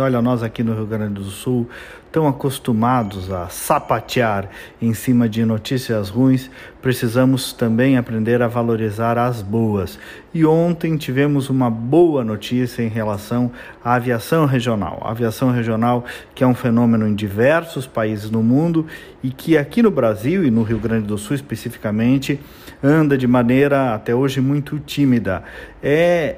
Olha, nós aqui no Rio Grande do Sul, tão acostumados a sapatear em cima de notícias ruins, precisamos também aprender a valorizar as boas. E ontem tivemos uma boa notícia em relação à aviação regional. A aviação regional, que é um fenômeno em diversos países no mundo e que aqui no Brasil e no Rio Grande do Sul especificamente, anda de maneira até hoje muito tímida. É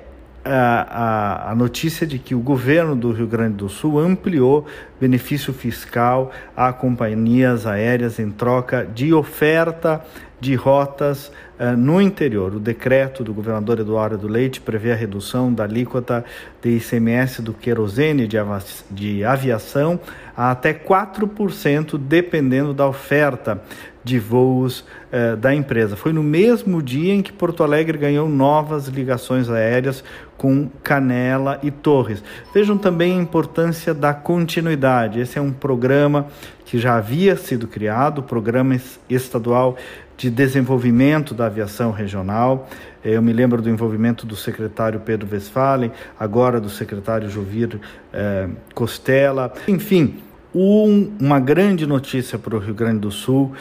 a, a, a, notícia de que o governo do Rio Grande do Sul ampliou benefício fiscal a companhias aéreas em troca de oferta de rotas no interior. O decreto do governador Eduardo do Leite prevê a redução da alíquota de ICMS do querosene de, aviação a até 4%, dependendo da oferta de voos uh, da empresa. Foi no mesmo dia em que Porto Alegre ganhou novas ligações aéreas com Canela e Torres. Vejam também a importância da continuidade. Esse é um programa que já havia sido criado, o Programa Estadual de Desenvolvimento da Aviação Regional. Eu me lembro do envolvimento do secretário Pedro Westphalen, agora do secretário Jovir eh, Costela. Enfim, um, uma grande notícia para o Rio Grande do Sul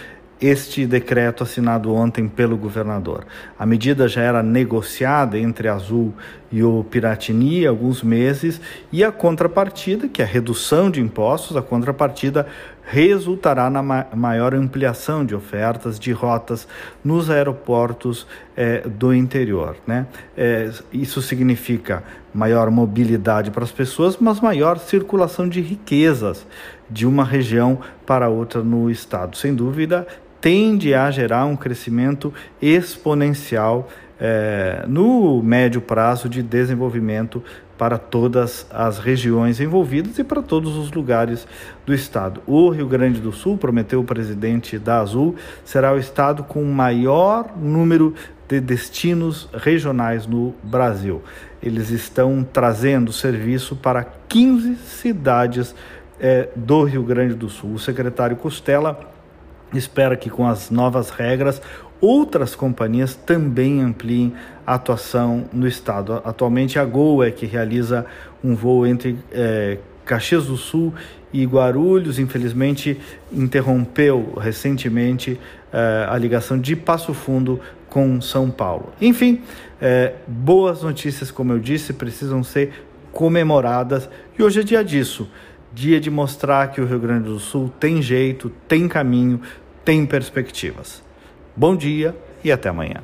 este decreto assinado ontem pelo governador. A medida já era negociada entre Azul e o Piratini há alguns meses e a contrapartida, que é a redução de impostos, a contrapartida resultará na ma maior ampliação de ofertas de rotas nos aeroportos eh, do interior. Né? Eh, isso significa maior mobilidade para as pessoas, mas maior circulação de riquezas de uma região para outra no estado. Sem dúvida, tende a gerar um crescimento exponencial é, no médio prazo de desenvolvimento para todas as regiões envolvidas e para todos os lugares do estado. O Rio Grande do Sul, prometeu o presidente da Azul, será o estado com maior número de destinos regionais no Brasil. Eles estão trazendo serviço para 15 cidades é, do Rio Grande do Sul. O secretário Costela espera que com as novas regras outras companhias também ampliem a atuação no estado. Atualmente a Gol é que realiza um voo entre é, Caxias do Sul e Guarulhos, infelizmente interrompeu recentemente é, a ligação de Passo Fundo com São Paulo. Enfim, é, boas notícias, como eu disse, precisam ser comemoradas e hoje é dia disso dia de mostrar que o Rio Grande do Sul tem jeito, tem caminho, tem perspectivas. Bom dia e até amanhã.